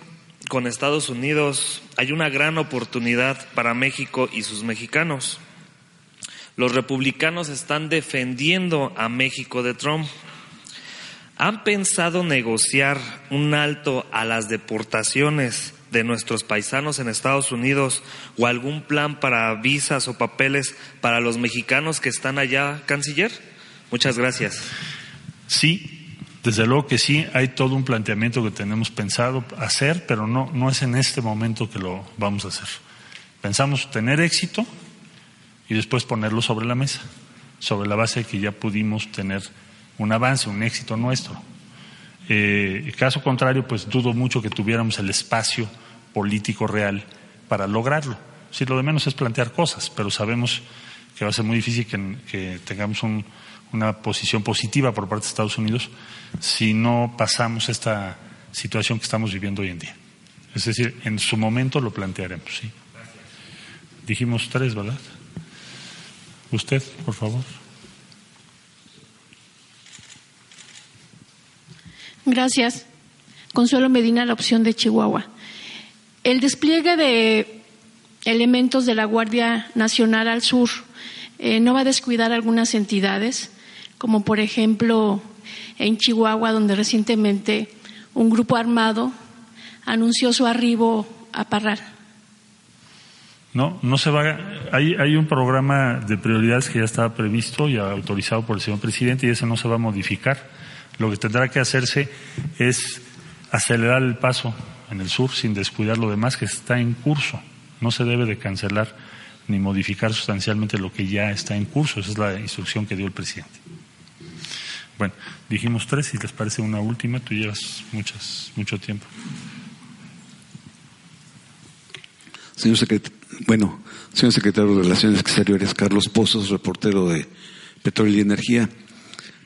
con Estados Unidos hay una gran oportunidad para México y sus mexicanos. Los republicanos están defendiendo a México de Trump. ¿Han pensado negociar un alto a las deportaciones de nuestros paisanos en Estados Unidos o algún plan para visas o papeles para los mexicanos que están allá, canciller? Muchas gracias. Sí, desde luego que sí, hay todo un planteamiento que tenemos pensado hacer, pero no, no es en este momento que lo vamos a hacer. Pensamos tener éxito y después ponerlo sobre la mesa, sobre la base de que ya pudimos tener un avance, un éxito nuestro. Eh, caso contrario, pues dudo mucho que tuviéramos el espacio político real para lograrlo. Si lo de menos es plantear cosas, pero sabemos que va a ser muy difícil que, tengamos una posición positiva por parte de Estados Unidos si no pasamos esta situación que estamos viviendo hoy en día. Es decir, en su momento lo plantearemos. ¿sí? Dijimos tres, ¿verdad? Usted, por favor. Gracias. Consuelo Medina, la opción de Chihuahua. El despliegue de elementos de la Guardia Nacional al sur eh, no va a descuidar algunas entidades, como por ejemplo en Chihuahua, donde recientemente un grupo armado anunció su arribo a Parral. No, no se va. Hay, hay un programa de prioridades que ya estaba previsto y autorizado por el señor presidente y ese no se va a modificar lo que tendrá que hacerse es acelerar el paso en el sur sin descuidar lo demás que está en curso. No se debe de cancelar ni modificar sustancialmente lo que ya está en curso. Esa es la instrucción que dio el presidente. Bueno, dijimos tres, si les parece una última, tú llevas muchas, mucho tiempo. Señor secretario, bueno, señor secretario de Relaciones Exteriores, Carlos Pozos, reportero de Petróleo y Energía.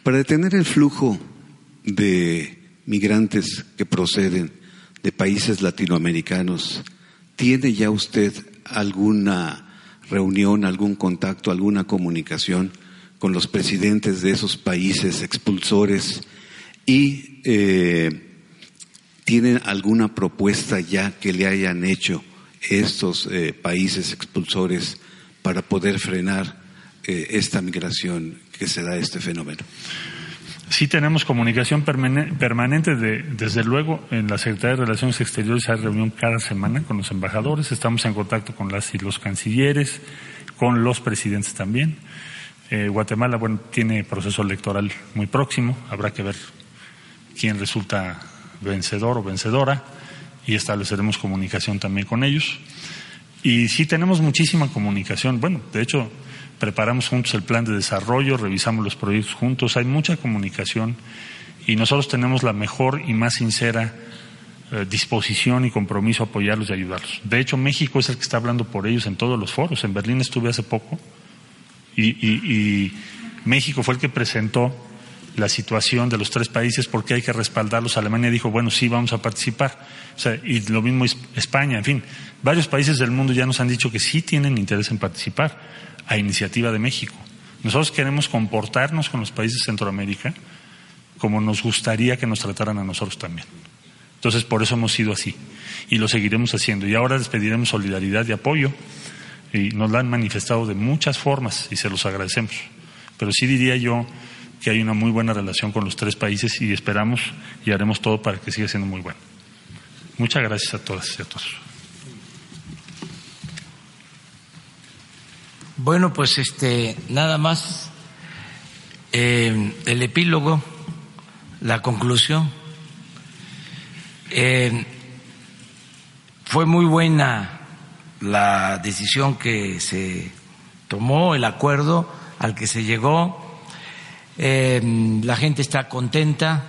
Para detener el flujo de migrantes que proceden de países latinoamericanos, ¿tiene ya usted alguna reunión, algún contacto, alguna comunicación con los presidentes de esos países expulsores y eh, alguna propuesta ya que le hayan hecho estos eh, países expulsores para poder frenar eh, esta migración que se da este fenómeno? Sí tenemos comunicación permanente, de, desde luego en la Secretaría de Relaciones Exteriores hay reunión cada semana con los embajadores, estamos en contacto con las y los cancilleres, con los presidentes también. Eh, Guatemala, bueno, tiene proceso electoral muy próximo, habrá que ver quién resulta vencedor o vencedora y estableceremos comunicación también con ellos. Y sí tenemos muchísima comunicación, bueno, de hecho preparamos juntos el plan de desarrollo, revisamos los proyectos juntos, hay mucha comunicación y nosotros tenemos la mejor y más sincera eh, disposición y compromiso a apoyarlos y ayudarlos. De hecho, México es el que está hablando por ellos en todos los foros. En Berlín estuve hace poco y, y México fue el que presentó la situación de los tres países porque hay que respaldarlos. Alemania dijo, bueno, sí, vamos a participar. Y lo mismo España, en fin, varios países del mundo ya nos han dicho que sí tienen interés en participar a iniciativa de México. Nosotros queremos comportarnos con los países de Centroamérica como nos gustaría que nos trataran a nosotros también. Entonces, por eso hemos sido así y lo seguiremos haciendo. Y ahora les pediremos solidaridad y apoyo y nos la han manifestado de muchas formas y se los agradecemos. Pero sí diría yo que hay una muy buena relación con los tres países y esperamos y haremos todo para que siga siendo muy bueno. Muchas gracias a todas y a todos. Bueno, pues este, nada más eh, el epílogo, la conclusión. Eh, fue muy buena la decisión que se tomó, el acuerdo al que se llegó. Eh, la gente está contenta,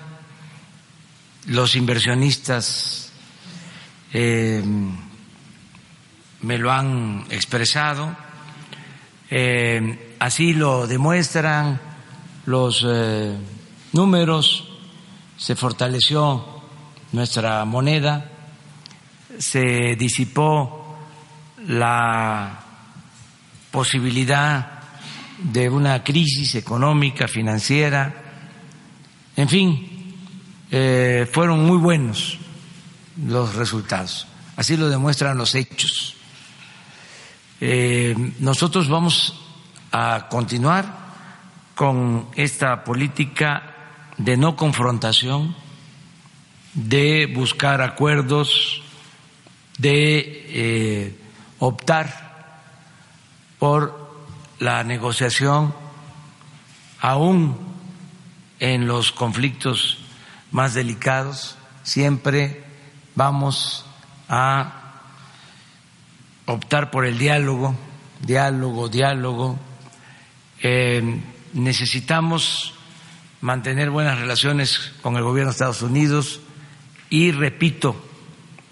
los inversionistas me lo han expresado eh, así lo demuestran los eh, números, se fortaleció nuestra moneda, se disipó la posibilidad de una crisis económica, financiera, en fin, eh, fueron muy buenos los resultados, así lo demuestran los hechos. Eh, nosotros vamos a continuar con esta política de no confrontación, de buscar acuerdos de eh, optar por la negociación aún en los conflictos más delicados, siempre vamos a optar por el diálogo, diálogo, diálogo. Eh, necesitamos mantener buenas relaciones con el gobierno de Estados Unidos y, repito,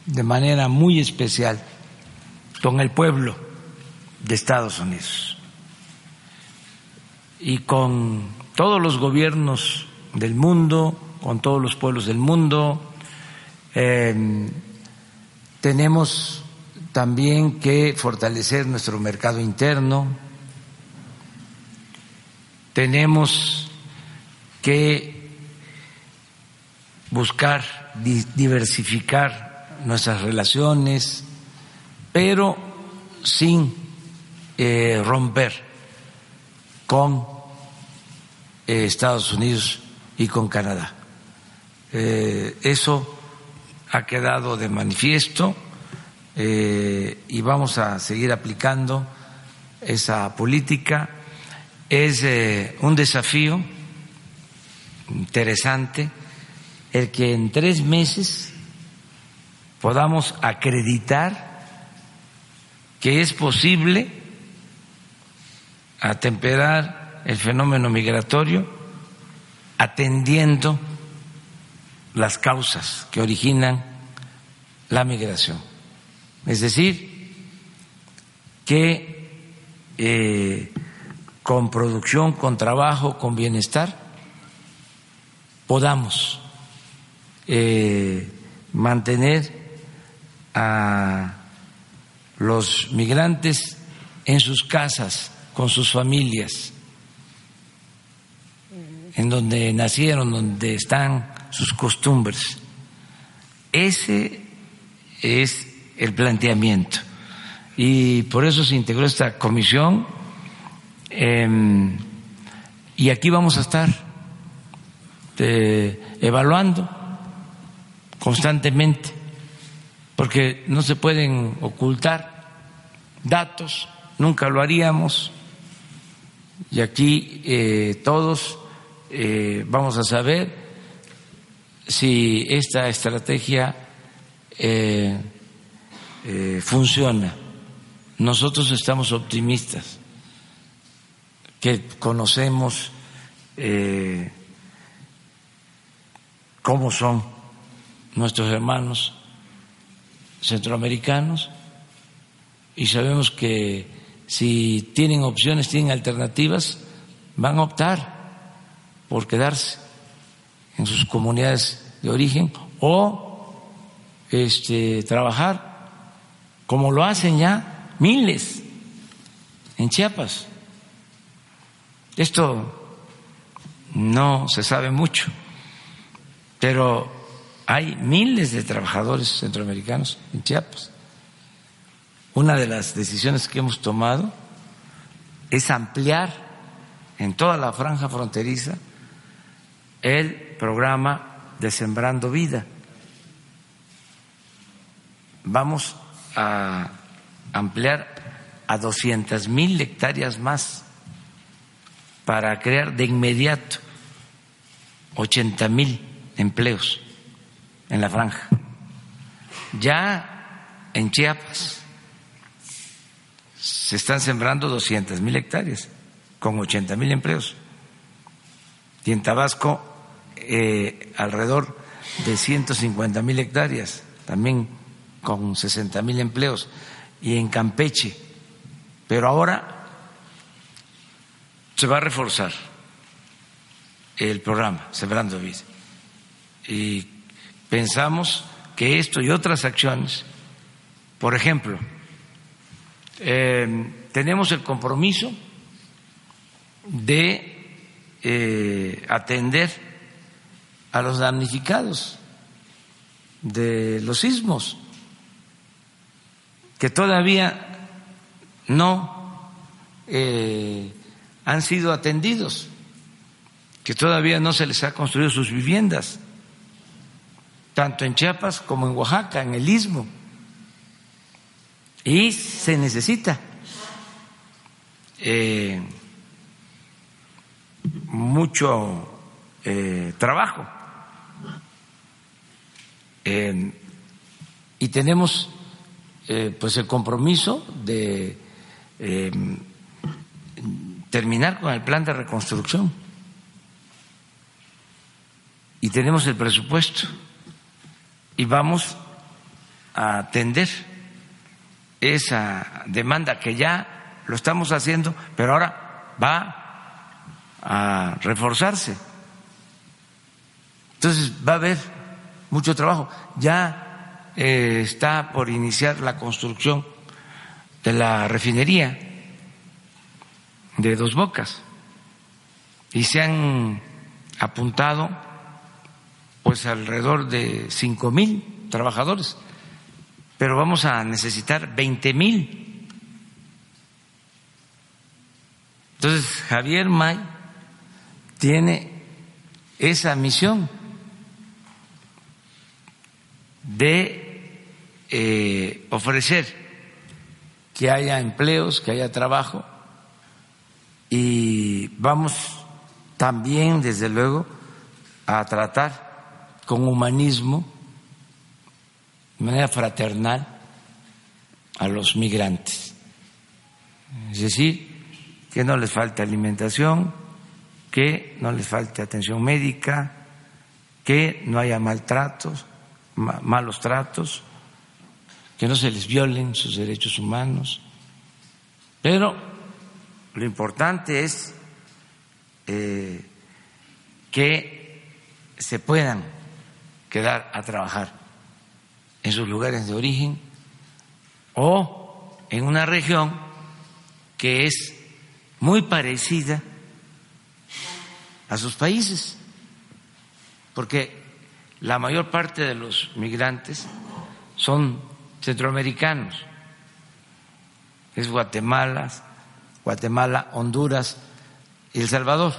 de manera muy especial, con el pueblo de Estados Unidos y con todos los gobiernos del mundo, con todos los pueblos del mundo. Eh, tenemos también que fortalecer nuestro mercado interno. Tenemos que buscar diversificar nuestras relaciones, pero sin eh, romper con eh, Estados Unidos y con Canadá. Eh, eso ha quedado de manifiesto y vamos a seguir aplicando esa política. Es un desafío interesante el que en tres meses podamos acreditar que es posible atemperar el fenómeno migratorio atendiendo las causas que originan la migración. Es decir, que eh, con producción, con trabajo, con bienestar, podamos eh, mantener a los migrantes en sus casas, con sus familias, en donde nacieron, donde están sus costumbres. Ese es el planteamiento. Y por eso se integró esta comisión. Em, y aquí vamos a estar este, evaluando constantemente, porque no se pueden ocultar datos, nunca lo haríamos, y aquí eh, todos eh, vamos a saber si esta estrategia eh, funciona. Nosotros estamos optimistas, que conocemos cómo son nuestros hermanos centroamericanos y sabemos que si tienen opciones, tienen alternativas, van a optar por quedarse en sus comunidades de origen o este, trabajar como lo hacen ya miles en Chiapas. Esto no se sabe mucho pero hay miles de trabajadores centroamericanos en Chiapas. Una de las decisiones que hemos tomado es ampliar en toda la franja fronteriza el programa de Sembrando Vida. Vamos a ampliar a 200 mil hectáreas más para crear de inmediato 80 mil empleos en la franja. Ya en Chiapas se están sembrando 200 mil hectáreas con 80 mil empleos. Y en Tabasco eh, alrededor de 150 mil hectáreas, también con 60 mil empleos. Y en Campeche. Pero ahora se va a reforzar el programa Sembrando Vida y pensamos que esto y otras acciones, por ejemplo, eh, tenemos el compromiso de eh, atender a los damnificados de los sismos, que todavía no eh, han sido atendidos, que todavía no se les ha construido sus viviendas tanto en Chiapas como en Oaxaca, en el istmo. Y se necesita eh, mucho eh, trabajo. Eh, y tenemos pues el compromiso de terminar con el plan de reconstrucción. Y tenemos el presupuesto. Y vamos a atender esa demanda que ya lo estamos haciendo, pero ahora va a reforzarse. Entonces va a haber mucho trabajo. Ya eh, está por iniciar la construcción de la refinería de Dos Bocas y se han apuntado pues alrededor de cinco mil trabajadores pero vamos a necesitar 20 mil. Entonces, Javier May tiene esa misión de eh, ofrecer que haya empleos, que haya trabajo y vamos también, desde luego, a tratar con humanismo de manera fraternal a los migrantes. Es decir, que no les falte alimentación, que no les falte atención médica, que no haya maltratos, malos tratos, que no se les violen sus derechos humanos. Pero lo importante es eh, que se puedan quedar a trabajar en sus lugares de origen o en una región que es muy parecida a sus países, porque la mayor parte de los migrantes son centroamericanos, es Guatemala, Guatemala, Honduras y El Salvador,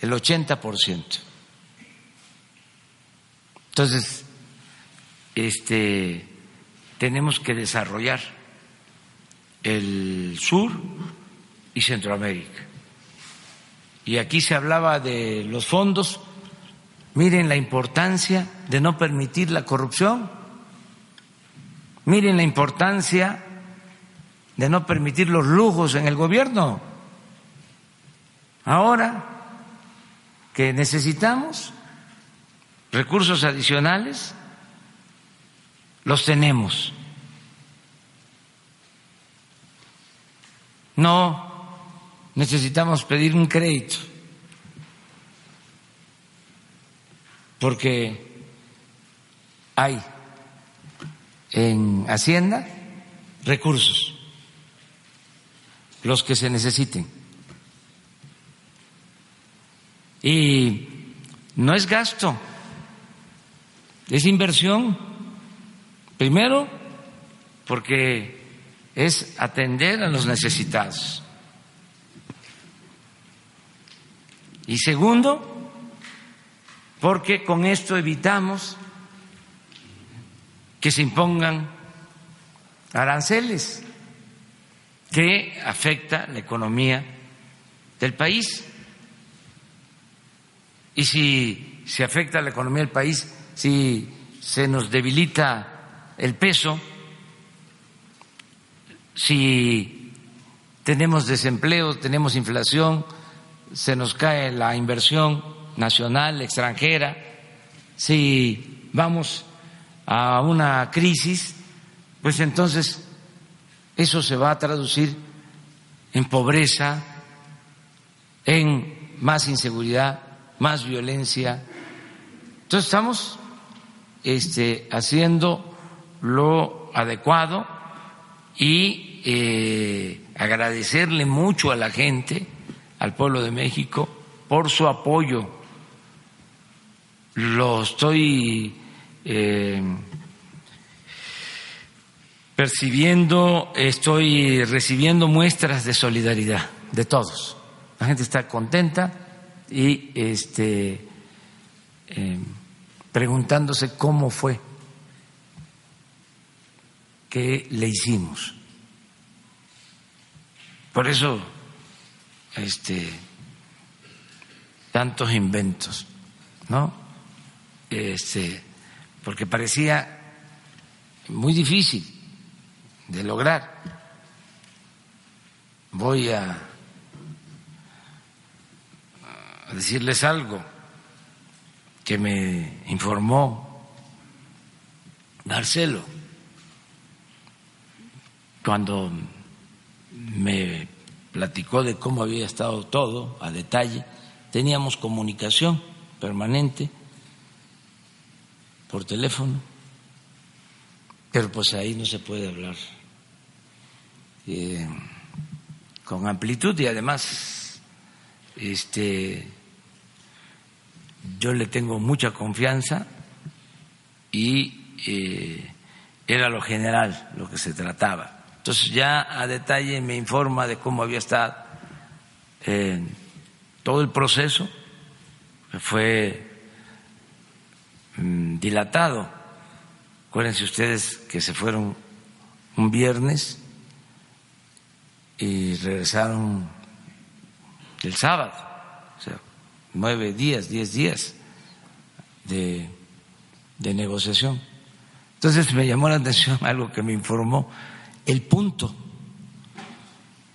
el 80 por ciento. Entonces, este, tenemos que desarrollar el sur y Centroamérica. Y aquí se hablaba de los fondos. Miren la importancia de no permitir la corrupción. Miren la importancia de no permitir los lujos en el gobierno. Ahora que necesitamos recursos adicionales, los tenemos. No necesitamos pedir un crédito, porque hay en Hacienda recursos, los que se necesiten. Y no es gasto es inversión, primero, porque es atender a los necesitados. Y segundo, porque con esto evitamos que se impongan aranceles que afecta la economía del país. Y si se afecta la economía del país, si se nos debilita el peso, si tenemos desempleo, tenemos inflación, se nos cae la inversión nacional, extranjera, si vamos a una crisis, pues entonces eso se va a traducir en pobreza, en más inseguridad, más violencia. Entonces estamos este, haciendo lo adecuado y eh, agradecerle mucho a la gente, al pueblo de México, por su apoyo. Lo estoy eh, percibiendo, estoy recibiendo muestras de solidaridad de todos. La gente está contenta y este. Eh, preguntándose cómo fue que le hicimos. Por eso, este, tantos inventos, ¿no? Este, porque parecía muy difícil de lograr. Voy a, decirles algo que me informó Marcelo cuando me platicó de cómo había estado todo a detalle, teníamos comunicación permanente por teléfono, pero pues ahí no se puede hablar eh, con amplitud y además este yo le tengo mucha confianza y eh, era lo general lo que se trataba. Entonces ya a detalle me informa de cómo había estado eh, todo el proceso, fue dilatado. Acuérdense ustedes que se fueron un viernes y regresaron el sábado, o sea, nueve días, diez días de, de negociación. Entonces me llamó la atención algo que me informó el punto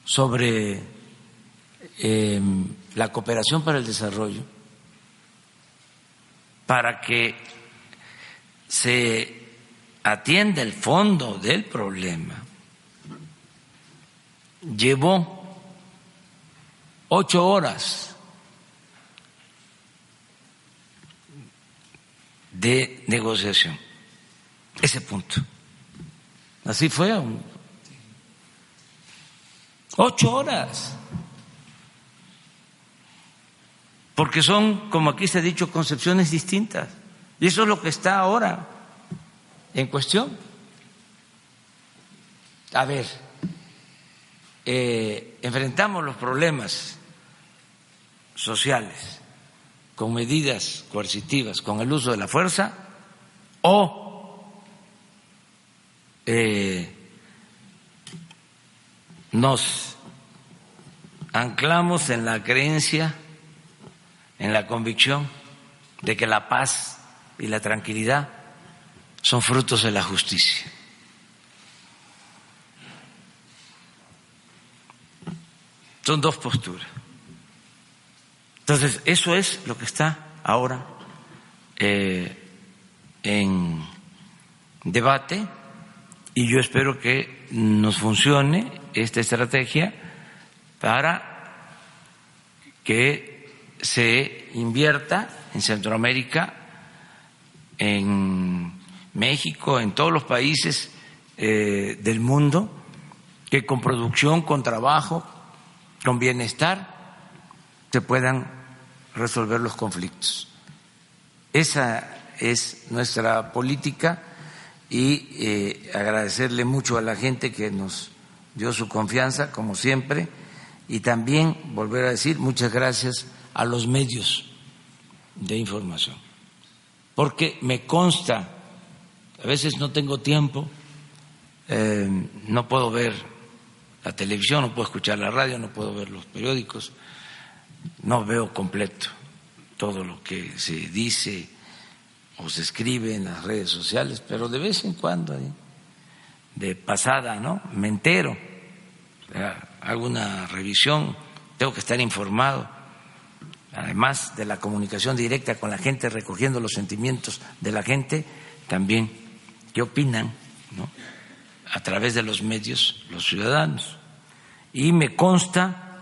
sobre em, la cooperación para el desarrollo para que se atienda el fondo del problema. Llevó ocho horas de negociación. Ese punto. Así fue Ocho horas. Porque son, como aquí se ha dicho, concepciones distintas. Y eso es lo que está ahora en cuestión. A ver, eh, enfrentamos los problemas sociales con medidas coercitivas, con el uso de la fuerza, o eh, nos anclamos en la creencia, en la convicción de que la paz y la tranquilidad son frutos de la justicia. Son dos posturas. Entonces, eso es lo que está ahora eh, en debate y yo espero que nos funcione esta estrategia para que se invierta en Centroamérica, en México, en todos los países eh, del mundo, que con producción, con trabajo, con bienestar, se puedan resolver los conflictos. Esa es nuestra política y eh, agradecerle mucho a la gente que nos dio su confianza, como siempre, y también volver a decir muchas gracias a los medios de información, porque me consta, a veces no tengo tiempo, eh, no puedo ver la televisión, no puedo escuchar la radio, no puedo ver los periódicos, no veo completo todo lo que se dice o se escribe en las redes sociales, pero de vez en cuando de pasada, ¿no? Me entero, hago una revisión, tengo que estar informado, además de la comunicación directa con la gente, recogiendo los sentimientos de la gente, también qué opinan, ¿no? A través de los medios, los ciudadanos. Y me consta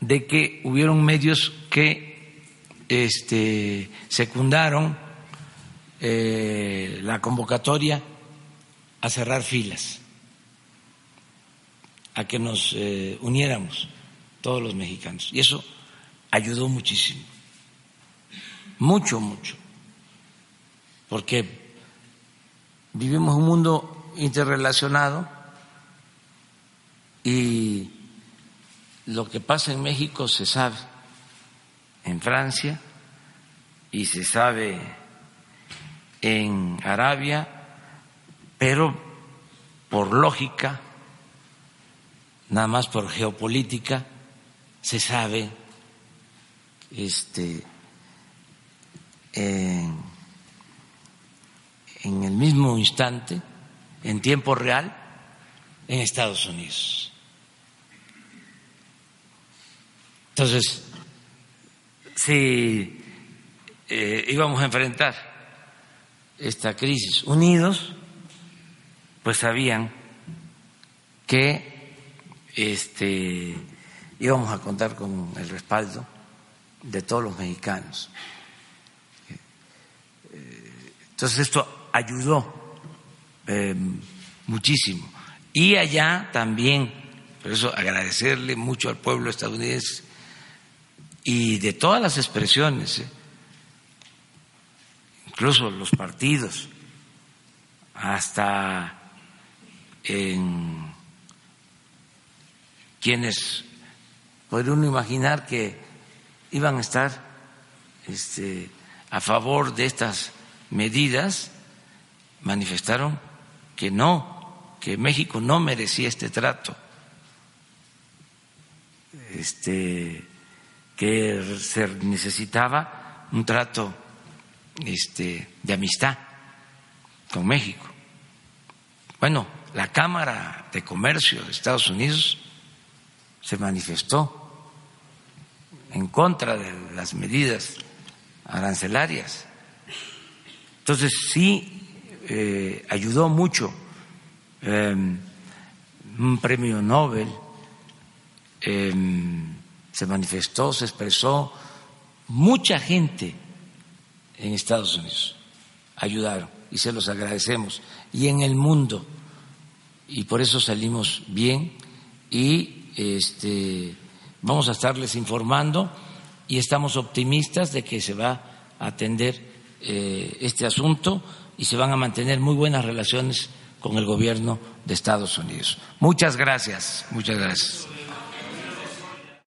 de que hubieron medios que este, secundaron eh, la convocatoria a cerrar filas, a que nos eh, uniéramos todos los mexicanos. Y eso ayudó muchísimo, mucho, mucho, porque vivimos un mundo interrelacionado y lo que pasa en México se sabe en Francia y se sabe en Arabia pero por lógica, nada más por geopolítica, se sabe este, en, el mismo instante, en tiempo real, en Estados Unidos. Entonces, si eh, íbamos a enfrentar esta crisis unidos, pues sabían que este, íbamos a contar con el respaldo de todos los mexicanos. Entonces esto ayudó eh, muchísimo. Y allá también, por eso agradecerle mucho al pueblo estadounidense y de todas las expresiones. ¿eh? incluso los partidos, hasta en quienes puede uno imaginar que iban a estar este, a favor de estas medidas, manifestaron que no, que México no merecía este trato, este, que se necesitaba un trato este, de amistad con México. Bueno, la Cámara de Comercio de Estados Unidos se manifestó en contra de las medidas arancelarias. Entonces sí eh, ayudó mucho em, un premio Nobel, em, se manifestó, se expresó, mucha gente en Estados Unidos. Ayudaron y se los agradecemos. Y en el mundo. Y por eso salimos bien y este, vamos a estarles informando y estamos optimistas de que se va a atender eh, este asunto y se van a mantener muy buenas relaciones con el gobierno de Estados Unidos. Muchas gracias, muchas gracias.